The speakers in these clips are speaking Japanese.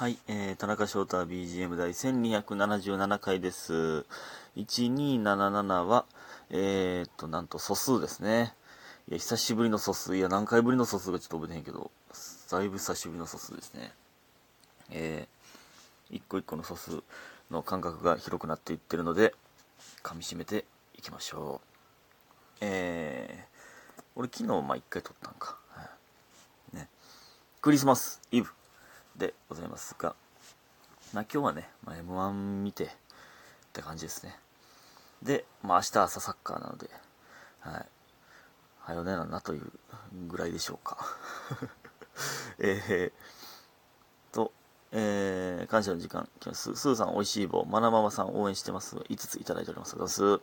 はい、えー、田中翔太 BGM 第1277回です。1277は、えー、っと、なんと素数ですね。いや、久しぶりの素数。いや、何回ぶりの素数かちょっと覚えてへんけど、だいぶ久しぶりの素数ですね。えー、一個一個の素数の間隔が広くなっていってるので、噛み締めていきましょう。えー、俺昨日、まあ、一回撮ったんか。ね。クリスマスイブでございますが、まあ、今日はね、まあ、M1 見てって感じですね。で、まあ、明日朝サッカーなので、はい。はよねななというぐらいでしょうか。えー、と、えー、感謝の時間、来ます。スーさん、おいしい棒、まなママさん応援してます。5ついただいております。ます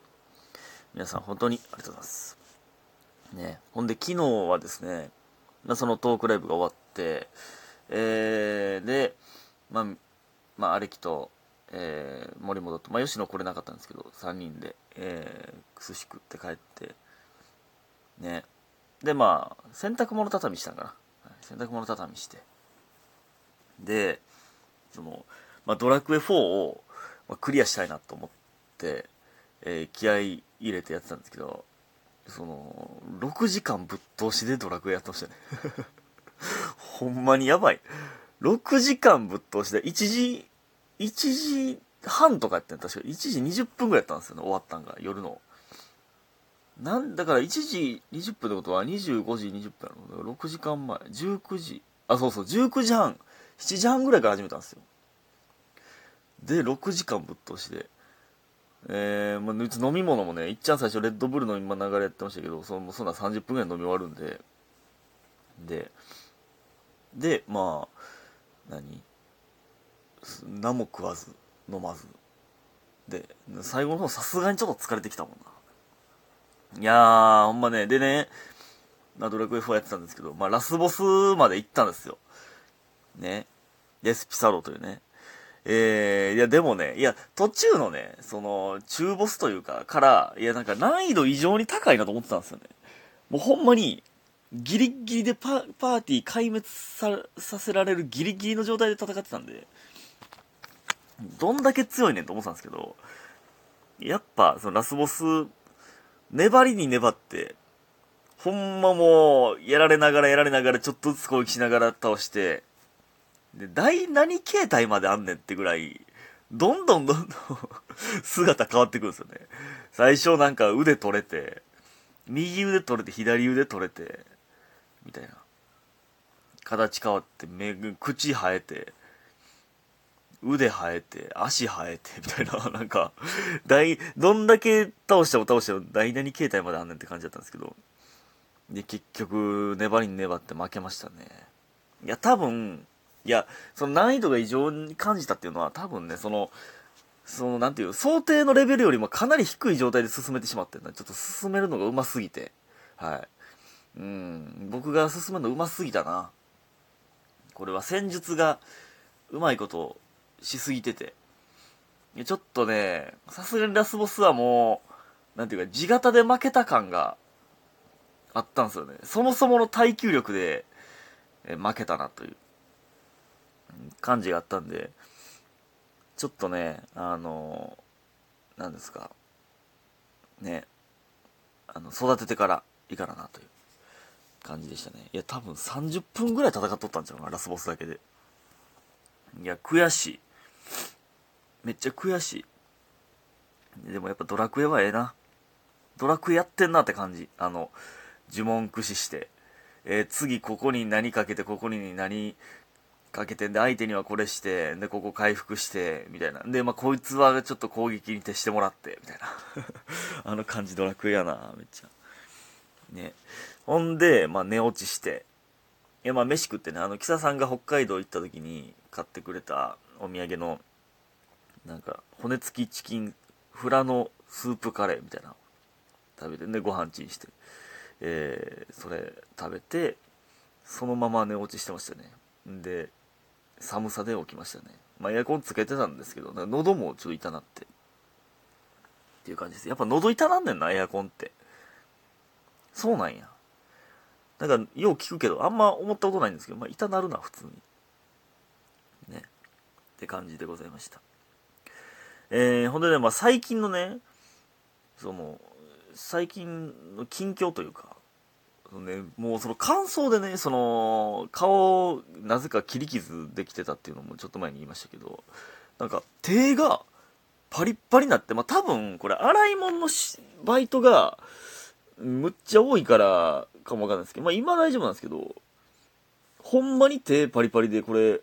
皆さん、本当にありがとうございます。ね、ほんで、昨日はですね、そのトークライブが終わって、えー、で、まあ、まあ、アレキと、えー、森本と、まあ、吉野来れなかったんですけど、3人で、えー、寿司食って帰って、ね。で、まあ、洗濯物畳みしたんかな。洗濯物畳みして。で、その、まあ、ドラクエ4を、まあ、クリアしたいなと思って、えー気合い入れてやってたんですけど、その、6時間ぶっ通しでドラクエやってましたね。ほんまにやばい。6時間ぶっ通しで、1時、1時半とかやってん確か1時20分ぐらいやったんですよね、終わったんが、夜の。なんだから1時20分ってことは25時20分やろ。6時間前、19時、あ、そうそう、19時半、7時半ぐらいから始めたんですよ。で、6時間ぶっ通しで。えー、まあ、うち飲み物もね、いっちゃん最初レッドブルの今流れやってましたけど、そのそんな30分ぐらい飲み終わるんで、で、で、まあ、何？何も食わず、飲まず。で、最後の方さすがにちょっと疲れてきたもんな。いやー、ほんまね、でね、まあドラクエ4やってたんですけど、まあラスボスまで行ったんですよ。ね。デスピサロというね。えー、いやでもね、いや、途中のね、その、中ボスというか、から、いやなんか難易度異常に高いなと思ってたんですよね。もうほんまに、ギリギリでパパーティー壊滅ささせられるギリギリの状態で戦ってたんで、どんだけ強いねんと思ってたんですけど、やっぱ、そのラスボス、粘りに粘って、ほんまもう、やられながらやられながらちょっとずつ攻撃しながら倒して、で、第何形態まであんねんってぐらい、どんどんどんどん 姿変わってくるんですよね。最初なんか腕取れて、右腕取れて、左腕取れて、みたいな。形変わって、目、口生えて、腕生えて、足生えて、みたいな、なんか、大、どんだけ倒しても倒しても、第何形態まであんねんって感じだったんですけど、で、結局、粘りに粘って負けましたね。いや、多分、いや、その難易度が異常に感じたっていうのは、多分ね、その、その、なんていう、想定のレベルよりもかなり低い状態で進めてしまってるな。ちょっと進めるのが上手すぎて。はい。うん、僕が進めるの上手すぎたな。これは戦術がうまいことしすぎてて。ちょっとね、さすがにラスボスはもう、なんていうか、地型で負けた感があったんですよね。そもそもの耐久力で負けたなという感じがあったんで、ちょっとね、あの、なんですか、ね、あの、育ててからいいかななという感じでしたね。いや、多分30分ぐらい戦っとったんちゃうかな、ラスボスだけで。いや、悔しい。めっちゃ悔しい。でもやっぱドラクエはええな。ドラクエやってんなって感じ。あの、呪文駆使して。えー次ここに何かけて、ここに何かけて、で、相手にはこれして、で、ここ回復して、みたいな。で、まあ、こいつはちょっと攻撃に徹してもらって、みたいな。あの感じドラクエやな、めっちゃ。ね。ほんで、まあ、寝落ちして。いや、まあ、飯食ってね、あの、キサさんが北海道行った時に買ってくれたお土産の、なんか、骨付きチキン、フラのスープカレーみたいな食べて、で、ご飯チンして、えー、それ食べて、そのまま寝落ちしてましたね。で、寒さで起きましたね。まあ、エアコンつけてたんですけど、喉もちょっと痛なって。っていう感じです。やっぱ喉痛なんねんな、エアコンって。そうなんや。なんか、よう聞くけど、あんま思ったことないんですけど、まあ、痛なるな、普通に。ね。って感じでございましたえー、ほんでね、まあ、最近のねその最近の近況というかね、もうその乾燥でね、その、顔、なぜか切り傷できてたっていうのもちょっと前に言いましたけど、なんか手がパリッパリになって、まあ多分これ洗い物のバイトがむっちゃ多いからかもわかんないですけど、まあ今大丈夫なんですけど、ほんまに手パリパリでこれ、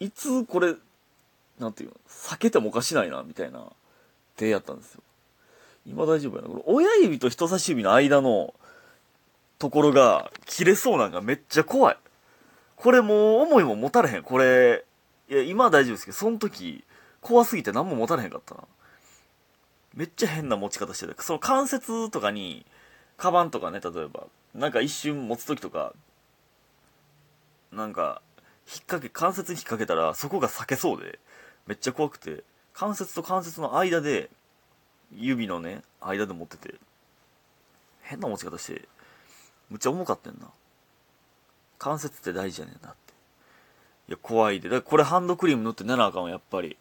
いつこれ、なんていうの、避けてもおかしないな、みたいな手やったんですよ。今大丈夫やな。これ親指と人差し指の間のところが切れそうなんがめっちゃ怖い。これもう思いも持たれへん。これ、いや、今は大丈夫ですけど、その時、怖すぎて何も持たれへんかったな。めっちゃ変な持ち方してた。その関節とかに、カバンとかね、例えば、なんか一瞬持つ時とか、なんか、引っ掛け、関節に引っ掛けたら、そこが裂けそうで、めっちゃ怖くて、関節と関節の間で、指のね、間で持ってて、変な持ち方して、むっちゃ重かったんな。関節って大事やねんなって。いや、怖いで。だからこれハンドクリーム塗って寝なあかんわ、やっぱり。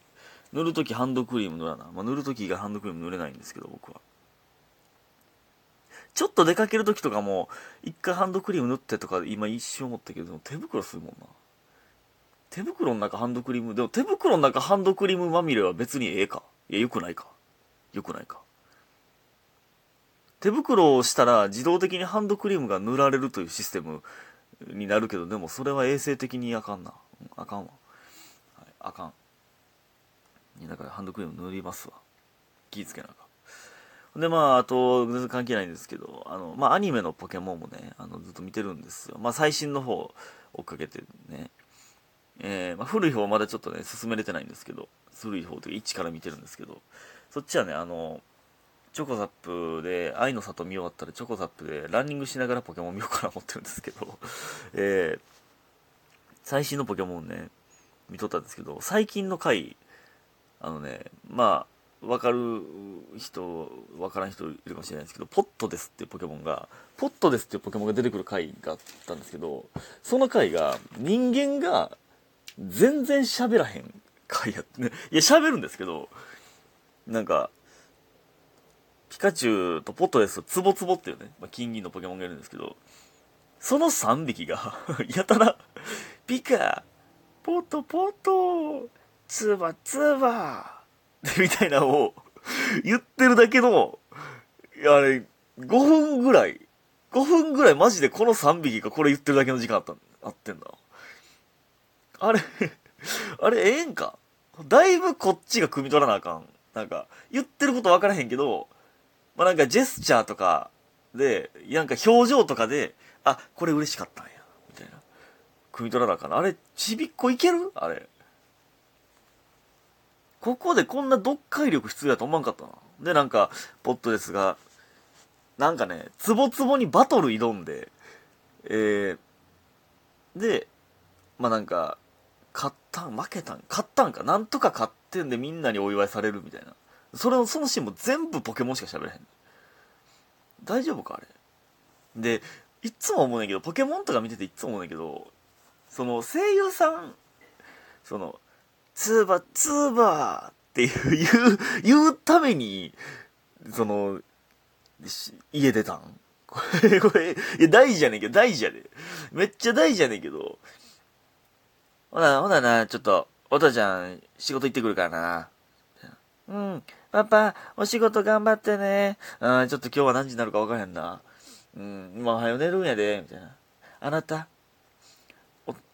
塗るときハンドクリーム塗らな。まあ、塗るときがハンドクリーム塗れないんですけど、僕は。ちょっと出かけるときとかも、一回ハンドクリーム塗ってとか、今一瞬思ったけど、手袋するもんな。手袋の中ハンドクリーム、でも手袋の中ハンドクリームまみれは別にええか。いや、よくないか。よくないか。手袋をしたら自動的にハンドクリームが塗られるというシステムになるけど、でもそれは衛生的にあかんな。あかんわ。はい、あかん。だからハンドクリーム塗りますわ。気ぃつけなあか。で、まあ、あと、全然関係ないんですけど、あの、まあ、アニメのポケモンもね、あの、ずっと見てるんですよ。まあ、最新の方追っかけてね。えー、まあ、古い方はまだちょっとね、進めれてないんですけど、古い方というか1から見てるんですけど、そっちはね、あの、チョコザップで、愛の里見終わったらチョコザップでランニングしながらポケモン見ようかな思ってるんですけど、えー、最新のポケモンね、見とったんですけど、最近の回、あのね、まあ、わかる人、わからん人いるかもしれないですけど、ポットですっていうポケモンが、ポットですっていうポケモンが出てくる回があったんですけど、その回が人間が全然喋らへん回やってね、いや喋るんですけど、なんか、ピカチュウとポットですと、ツボツボっていうね、まあ、金銀のポケモンがいるんですけど、その3匹が やたら、ピカ、ポットポット、ツバツバ、みたいなのを言ってるだけの、あれ、5分ぐらい、5分ぐらいマジでこの3匹がこれ言ってるだけの時間あった、あってんだ。あれあれええんか？だいぶこっちが汲み取らなあかん。なんか、言ってること分からへんけど、まあ、なんかジェスチャーとかで、なんか表情とかで、あ、これ嬉しかったんや、みたいな。汲み取らなあかな。あれ、ちびっこいける？あれ。ここでこんな読解力必要やと思わんかったな。で、なんか、ポットですが、なんかね、ツボツボにバトル挑んで、えー、で、まあなんか、勝ったん、負けたん、勝ったんか、なんとか勝ってんでみんなにお祝いされるみたいな。それを、そのシーンも全部ポケモンしか喋れへん。大丈夫かあれ？で、いっつも思うねんけど、ポケモンとか見てていっつも思うねんけど、その声優さん、その、ツーバー、ツーバーっていう、言う、言うために、その、家出たん？これ、これ、いや、大事やねんけど、大事やで。めっちゃ大事やねんけど、ほな、ほなな、ちょっと、お父ちゃん、仕事行ってくるからな。うん。パパ、お仕事頑張ってね。うん、ちょっと今日は何時になるか分からへんな。うん、今はよ寝るんやで、みたいな。あなた、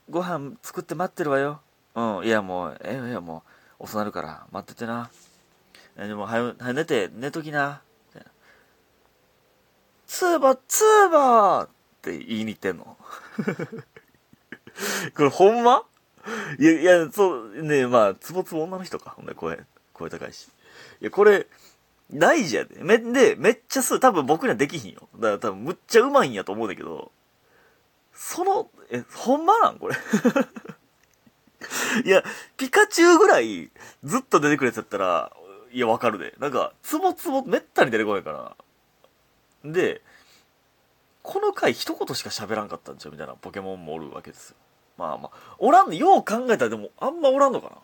ご飯作って待ってるわよ。うん、いやもう、ええよ、もう、遅なるから待っててな。え、でも、はよ、はよ寝て、寝ときな。ツーバー、ツーバーって言いに行ってんの。これほんま？いや、いや、そう、ねまあ、つぼつぼ女の人か。ほんで、声。声高いし。いや、これ、大事やで。め、で、めっちゃす、多分僕にはできひんよ。だから多分むっちゃうまいんやと思うんだけど、その、え、ほんまなん？これ。いや、ピカチュウぐらいずっと出てくるやつやったら、いや、わかるで。なんか、つぼつぼめったに出てこないから。で、この回一言しか喋らんかったんちゃう？みたいなポケモンもおるわけですよ。まあまあ、おらん、よう考えたらでもあんまおらんのかな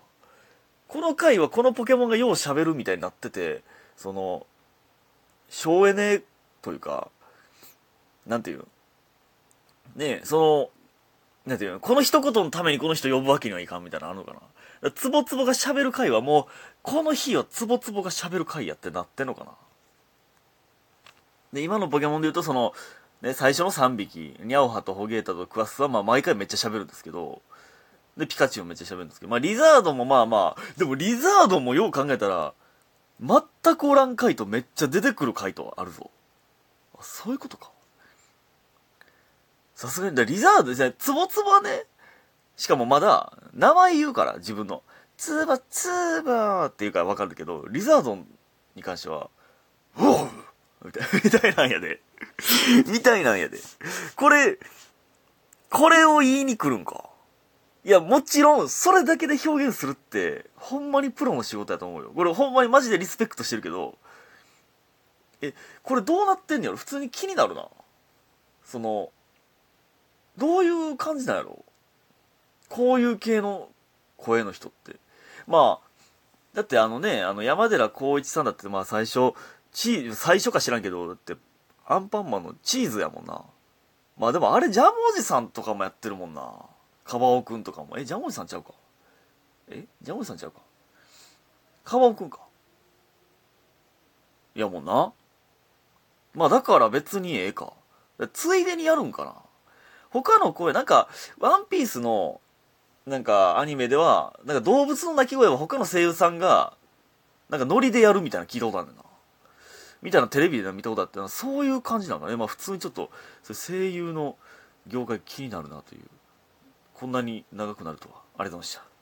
この回はこのポケモンがよう喋るみたいになってて、その、省エネというか、なんていうねその、なんていうのこの一言のためにこの人呼ぶわけにはいかんみたいなのあるのかなつぼつぼが喋る回はもう、この日はつぼつぼが喋る回やってなってんのかなで、今のポケモンで言うとその、ね、最初の3匹、ニャオハとホゲータとクワスはまあ毎回めっちゃ喋るんですけど、で、ピカチュウもめっちゃ喋るんですけど、まあリザードもまあまあ、でもリザードもよう考えたら、全くおらん回とめっちゃ出てくる回とあるぞ。あ、そういうことか。さすがに、リザード、じゃつぼつぼはね、しかもまだ、名前言うから、自分の。つば、つばって言うからわかるけど、リザードに関しては、おうみたい みたいなんやで。みたいなんやで。これ、これを言いに来るんか。いや、もちろん、それだけで表現するって、ほんまにプロの仕事やと思うよ。これほんまにマジでリスペクトしてるけど、え、これどうなってんのやろ？普通に気になるな。その、どういう感じなんやろ？こういう系の声の人って。まあ、だってあのね、あの山寺宏一さんだってまあ最初、チーズ、最初か知らんけど、だって、アンパンマンのチーズやもんな。まあでもあれジャムおじさんとかもやってるもんな。カバオくんとかも。え、ジャムおじさんちゃうか？えジャムおじさんちゃうか？カバオくんかいやもんな。まあだから別にええか。ついでにやるんかな。他の声、なんか、ワンピースの、なんか、アニメでは、なんか動物の鳴き声は他の声優さんが、なんかノリでやるみたいな聞いたことあるんだな。みたいなテレビで見たことあってそういう感じなんだね。まあ普通にちょっと、声優の業界気になるなという。こんなに長くなるとは。ありがとうございました。